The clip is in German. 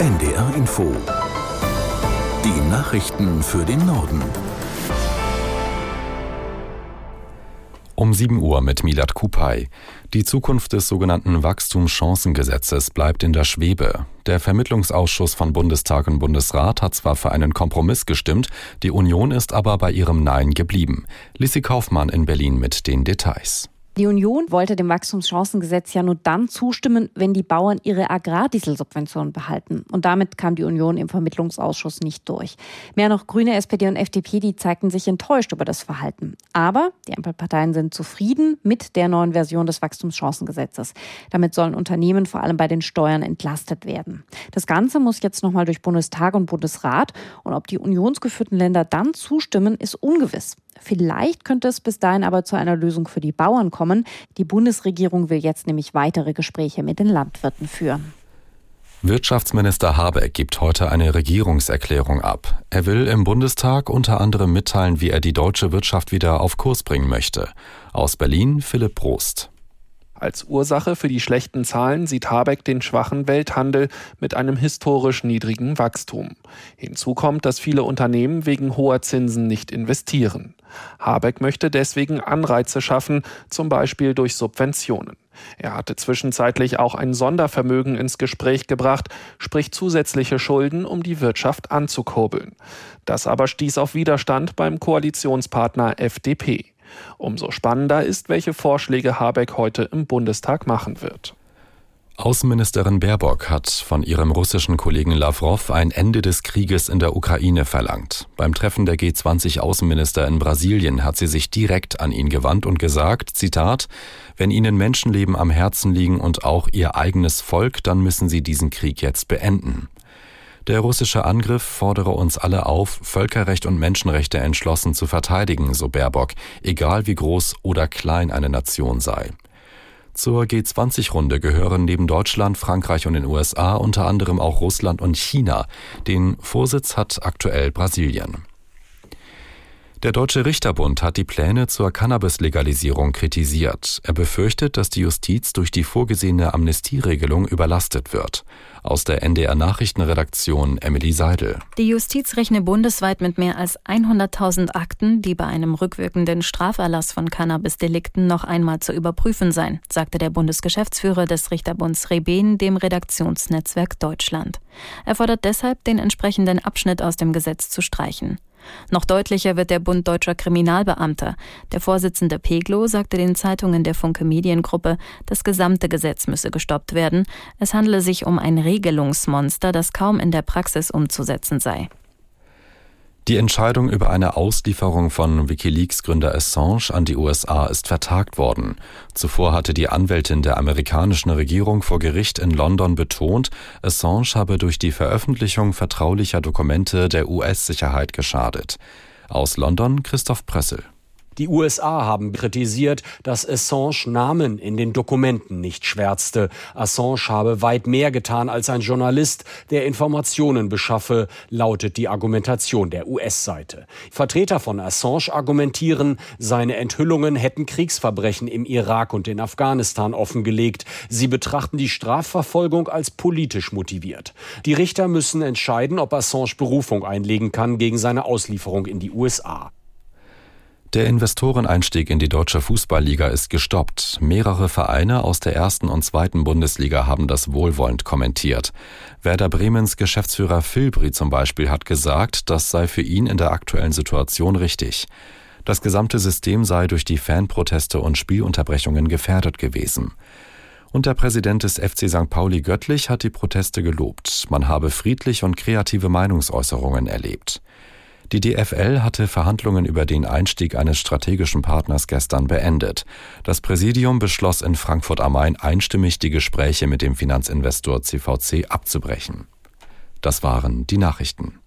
NDR Info. Die Nachrichten für den Norden. Um 7 Uhr mit Milad Kupay. Die Zukunft des sogenannten Wachstumschancengesetzes bleibt in der Schwebe. Der Vermittlungsausschuss von Bundestag und Bundesrat hat zwar für einen Kompromiss gestimmt, die Union ist aber bei ihrem Nein geblieben. Lissi Kaufmann in Berlin mit den Details. Die Union wollte dem Wachstumschancengesetz ja nur dann zustimmen, wenn die Bauern ihre Agrardieselsubventionen behalten. Und damit kam die Union im Vermittlungsausschuss nicht durch. Mehr noch Grüne, SPD und FDP, die zeigten sich enttäuscht über das Verhalten. Aber die Ampelparteien sind zufrieden mit der neuen Version des Wachstumschancengesetzes. Damit sollen Unternehmen vor allem bei den Steuern entlastet werden. Das Ganze muss jetzt nochmal durch Bundestag und Bundesrat. Und ob die unionsgeführten Länder dann zustimmen, ist ungewiss. Vielleicht könnte es bis dahin aber zu einer Lösung für die Bauern kommen. Die Bundesregierung will jetzt nämlich weitere Gespräche mit den Landwirten führen. Wirtschaftsminister Habeck gibt heute eine Regierungserklärung ab. Er will im Bundestag unter anderem mitteilen, wie er die deutsche Wirtschaft wieder auf Kurs bringen möchte. Aus Berlin Philipp Prost. Als Ursache für die schlechten Zahlen sieht Habeck den schwachen Welthandel mit einem historisch niedrigen Wachstum. Hinzu kommt, dass viele Unternehmen wegen hoher Zinsen nicht investieren. Habeck möchte deswegen Anreize schaffen, zum Beispiel durch Subventionen. Er hatte zwischenzeitlich auch ein Sondervermögen ins Gespräch gebracht, sprich zusätzliche Schulden, um die Wirtschaft anzukurbeln. Das aber stieß auf Widerstand beim Koalitionspartner FDP. Umso spannender ist, welche Vorschläge Habeck heute im Bundestag machen wird. Außenministerin Baerbock hat von ihrem russischen Kollegen Lavrov ein Ende des Krieges in der Ukraine verlangt. Beim Treffen der G20-Außenminister in Brasilien hat sie sich direkt an ihn gewandt und gesagt, Zitat, wenn Ihnen Menschenleben am Herzen liegen und auch Ihr eigenes Volk, dann müssen Sie diesen Krieg jetzt beenden. Der russische Angriff fordere uns alle auf, Völkerrecht und Menschenrechte entschlossen zu verteidigen, so Baerbock, egal wie groß oder klein eine Nation sei. Zur G20-Runde gehören neben Deutschland, Frankreich und den USA unter anderem auch Russland und China. Den Vorsitz hat aktuell Brasilien. Der Deutsche Richterbund hat die Pläne zur Cannabis-Legalisierung kritisiert. Er befürchtet, dass die Justiz durch die vorgesehene Amnestieregelung überlastet wird. Aus der NDR Nachrichtenredaktion Emily Seidel. Die Justiz rechne bundesweit mit mehr als 100.000 Akten, die bei einem rückwirkenden Straferlass von Cannabis-Delikten noch einmal zu überprüfen seien, sagte der Bundesgeschäftsführer des Richterbunds Reben dem Redaktionsnetzwerk Deutschland. Er fordert deshalb, den entsprechenden Abschnitt aus dem Gesetz zu streichen. Noch deutlicher wird der Bund deutscher Kriminalbeamter. Der Vorsitzende Peglo sagte den Zeitungen der Funke Mediengruppe, das gesamte Gesetz müsse gestoppt werden. Es handele sich um ein Regelungsmonster, das kaum in der Praxis umzusetzen sei. Die Entscheidung über eine Auslieferung von Wikileaks-Gründer Assange an die USA ist vertagt worden. Zuvor hatte die Anwältin der amerikanischen Regierung vor Gericht in London betont, Assange habe durch die Veröffentlichung vertraulicher Dokumente der US-Sicherheit geschadet. Aus London Christoph Pressel. Die USA haben kritisiert, dass Assange Namen in den Dokumenten nicht schwärzte. Assange habe weit mehr getan als ein Journalist, der Informationen beschaffe, lautet die Argumentation der US-Seite. Vertreter von Assange argumentieren, seine Enthüllungen hätten Kriegsverbrechen im Irak und in Afghanistan offengelegt. Sie betrachten die Strafverfolgung als politisch motiviert. Die Richter müssen entscheiden, ob Assange Berufung einlegen kann gegen seine Auslieferung in die USA. Der Investoreneinstieg in die deutsche Fußballliga ist gestoppt. Mehrere Vereine aus der ersten und zweiten Bundesliga haben das wohlwollend kommentiert. Werder Bremens Geschäftsführer Filbri zum Beispiel hat gesagt, das sei für ihn in der aktuellen Situation richtig. Das gesamte System sei durch die Fanproteste und Spielunterbrechungen gefährdet gewesen. Und der Präsident des FC St. Pauli Göttlich hat die Proteste gelobt. Man habe friedlich und kreative Meinungsäußerungen erlebt. Die DFL hatte Verhandlungen über den Einstieg eines strategischen Partners gestern beendet. Das Präsidium beschloss in Frankfurt am Main einstimmig die Gespräche mit dem Finanzinvestor CVC abzubrechen. Das waren die Nachrichten.